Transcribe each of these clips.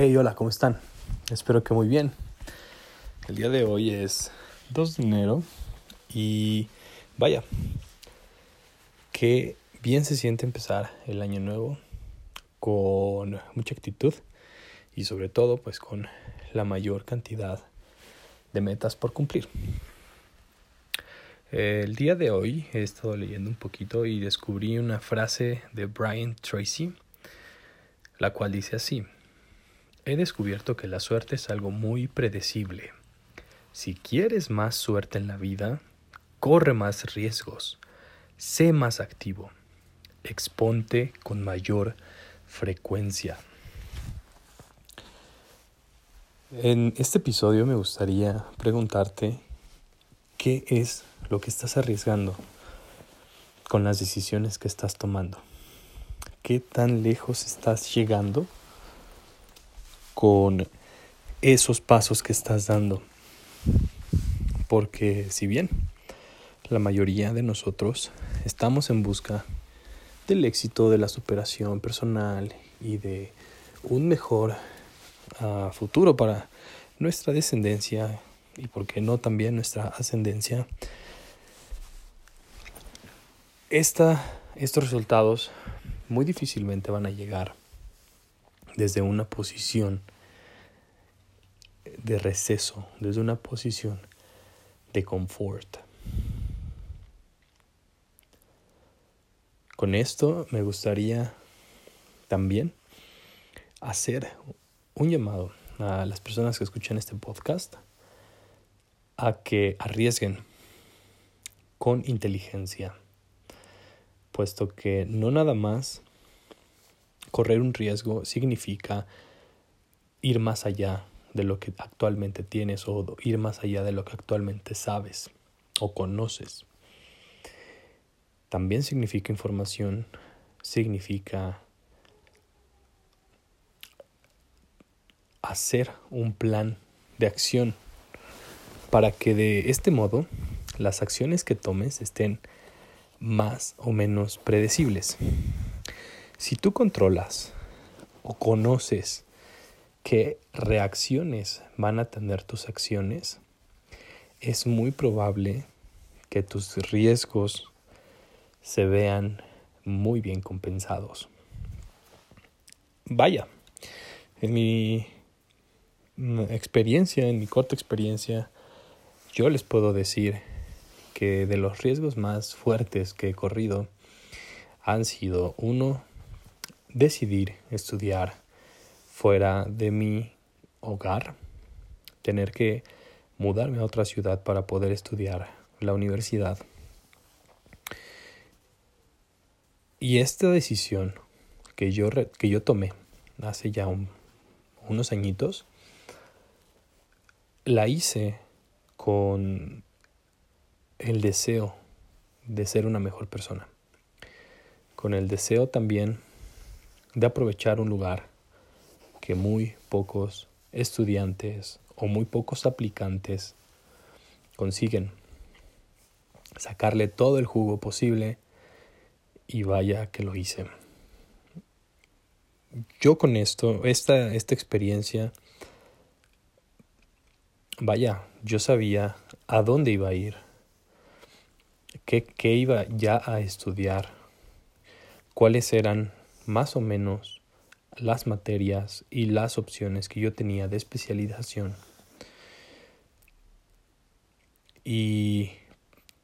Hey, hola, ¿cómo están? Espero que muy bien. El día de hoy es 2 de enero y vaya, qué bien se siente empezar el año nuevo con mucha actitud y sobre todo pues con la mayor cantidad de metas por cumplir. El día de hoy he estado leyendo un poquito y descubrí una frase de Brian Tracy, la cual dice así, He descubierto que la suerte es algo muy predecible. Si quieres más suerte en la vida, corre más riesgos, sé más activo, exponte con mayor frecuencia. En este episodio me gustaría preguntarte qué es lo que estás arriesgando con las decisiones que estás tomando. ¿Qué tan lejos estás llegando con esos pasos que estás dando. Porque si bien la mayoría de nosotros estamos en busca del éxito, de la superación personal y de un mejor uh, futuro para nuestra descendencia y por qué no también nuestra ascendencia, esta, estos resultados muy difícilmente van a llegar desde una posición de receso, desde una posición de confort. Con esto me gustaría también hacer un llamado a las personas que escuchan este podcast a que arriesguen con inteligencia, puesto que no nada más correr un riesgo significa ir más allá de lo que actualmente tienes o ir más allá de lo que actualmente sabes o conoces. También significa información, significa hacer un plan de acción para que de este modo las acciones que tomes estén más o menos predecibles. Si tú controlas o conoces qué reacciones van a tener tus acciones, es muy probable que tus riesgos se vean muy bien compensados. Vaya, en mi experiencia, en mi corta experiencia, yo les puedo decir que de los riesgos más fuertes que he corrido han sido uno, decidir estudiar fuera de mi hogar, tener que mudarme a otra ciudad para poder estudiar la universidad. Y esta decisión que yo, que yo tomé hace ya unos añitos, la hice con el deseo de ser una mejor persona, con el deseo también de aprovechar un lugar que muy pocos estudiantes o muy pocos aplicantes consiguen. Sacarle todo el jugo posible y vaya que lo hice. Yo con esto, esta, esta experiencia, vaya, yo sabía a dónde iba a ir, qué, qué iba ya a estudiar, cuáles eran más o menos las materias y las opciones que yo tenía de especialización. Y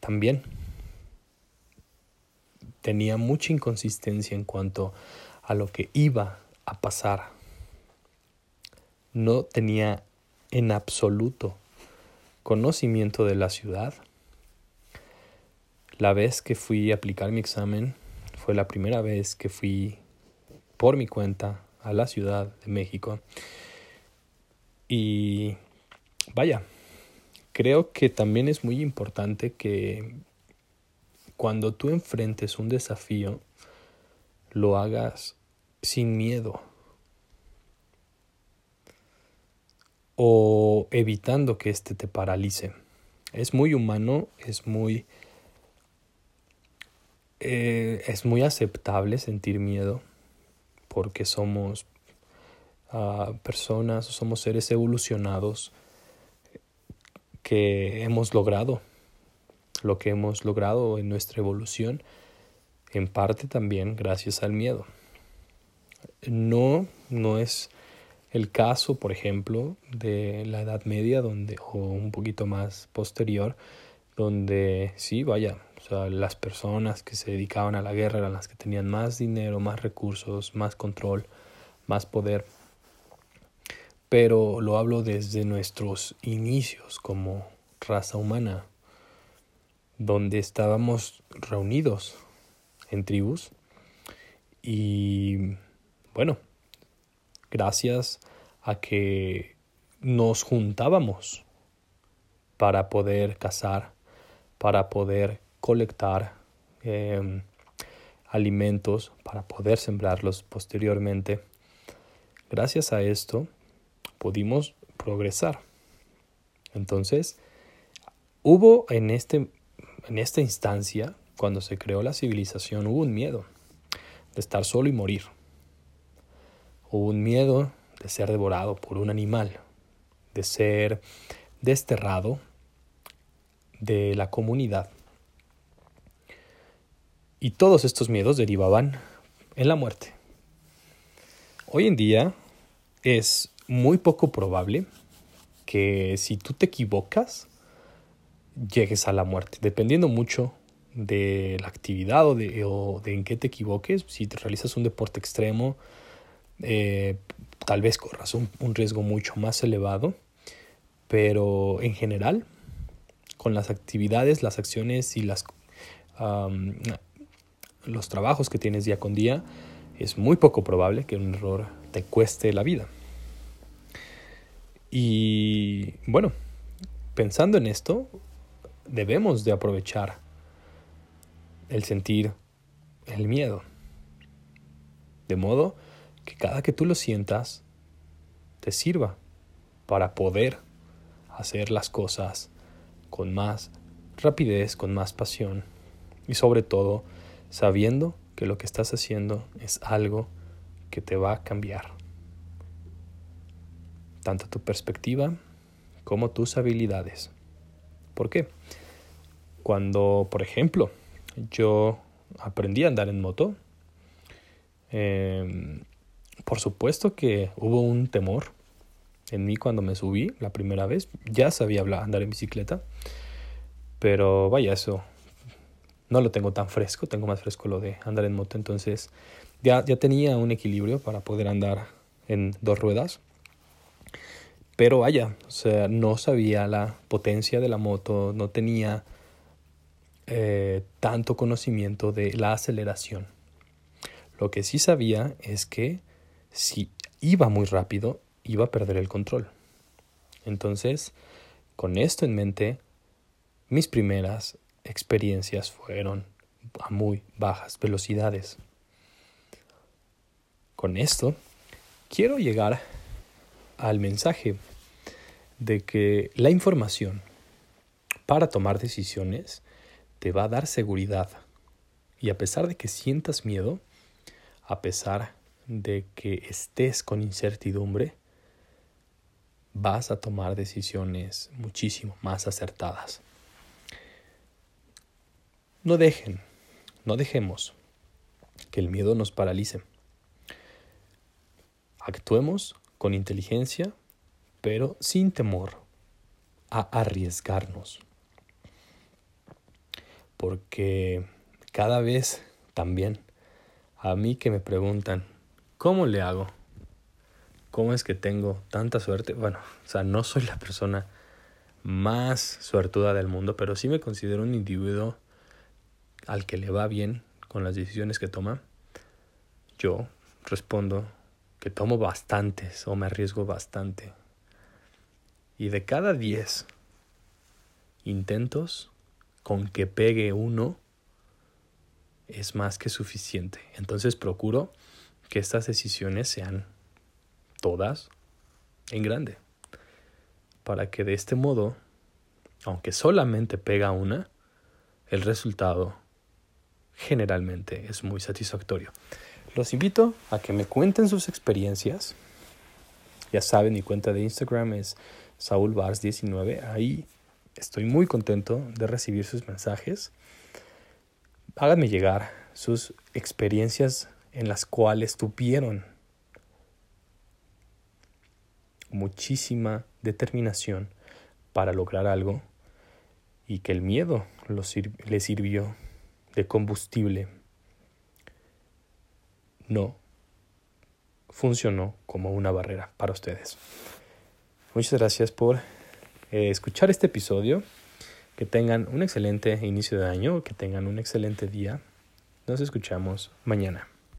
también tenía mucha inconsistencia en cuanto a lo que iba a pasar. No tenía en absoluto conocimiento de la ciudad. La vez que fui a aplicar mi examen fue la primera vez que fui por mi cuenta a la Ciudad de México. Y vaya, creo que también es muy importante que cuando tú enfrentes un desafío, lo hagas sin miedo o evitando que éste te paralice. Es muy humano, es muy eh, es muy aceptable sentir miedo porque somos uh, personas, somos seres evolucionados que hemos logrado lo que hemos logrado en nuestra evolución, en parte también gracias al miedo. No, no es el caso, por ejemplo, de la Edad Media, donde, o un poquito más posterior, donde sí, vaya, o sea, las personas que se dedicaban a la guerra eran las que tenían más dinero, más recursos, más control, más poder. Pero lo hablo desde nuestros inicios como raza humana, donde estábamos reunidos en tribus y bueno, gracias a que nos juntábamos para poder cazar, para poder colectar em, alimentos, para poder sembrarlos posteriormente. Gracias a esto pudimos progresar. Entonces, hubo en, este, en esta instancia, cuando se creó la civilización, hubo un miedo de estar solo y morir. Hubo un miedo de ser devorado por un animal, de ser desterrado de la comunidad. Y todos estos miedos derivaban en la muerte. Hoy en día es muy poco probable que si tú te equivocas, llegues a la muerte, dependiendo mucho de la actividad o de, o de en qué te equivoques. Si te realizas un deporte extremo, eh, tal vez corras un, riesgo mucho más elevado, pero en general, con las actividades, las acciones y las, los trabajos que tienes día con día, es muy poco probable que un error te cueste la vida. Y bueno, pensando en esto, debemos de aprovechar el sentir el miedo. De modo que cada que tú lo sientas, te sirva para poder hacer las cosas con más rapidez, con más pasión y sobre todo sabiendo que lo que estás haciendo es algo que te va a cambiar. Tanto tu perspectiva como tus habilidades. ¿Por qué? Cuando, por ejemplo, yo aprendí a andar en moto, eh, por supuesto que hubo un temor en mí cuando me subí la primera vez. Ya sabía andar en bicicleta, pero vaya, eso no lo tengo tan fresco, tengo más fresco lo de andar en moto, entonces ya, ya tenía un equilibrio para poder andar en dos ruedas. Pero vaya, o sea, no sabía la potencia de la moto, no tenía eh, tanto conocimiento de la aceleración. Lo que sí sabía es que si iba muy rápido, iba a perder el control. Entonces, con esto en mente, mis primeras experiencias fueron a muy bajas velocidades. Con esto, quiero llegar al mensaje de que la información para tomar decisiones te va a dar seguridad. Y a pesar de que sientas miedo, a pesar de que estés con incertidumbre, vas a tomar decisiones muchísimo más acertadas. No dejen, no dejemos que el miedo nos paralice. Actuemos con inteligencia, pero sin temor a arriesgarnos. Porque cada vez también a mí que me preguntan, ¿Cómo le hago? ¿Cómo es que tengo tanta suerte? Bueno, o sea, no soy la persona más suertuda del mundo, pero sí me considero un individuo al que le va bien con las decisiones que toma. Yo respondo que tomo bastantes o me arriesgo bastante. Y de cada 10 intentos, con que pegue uno, es más que suficiente. Entonces procuro que estas decisiones sean todas en grande, para que de este modo, aunque solamente pega una, el resultado generalmente es muy satisfactorio. Los invito a que me cuenten sus experiencias Ya saben, mi cuenta de Instagram es saulbars19. Ahí estoy muy contento de recibir sus mensajes. Háganme llegar sus experiencias en las cuales tuvieron muchísima determinación para lograr algo y que el miedo les sirvió de combustible. No funcionó como una barrera para ustedes. Muchas gracias por eh, escuchar este episodio. Que tengan un excelente inicio de año, que tengan un excelente día. Nos escuchamos mañana.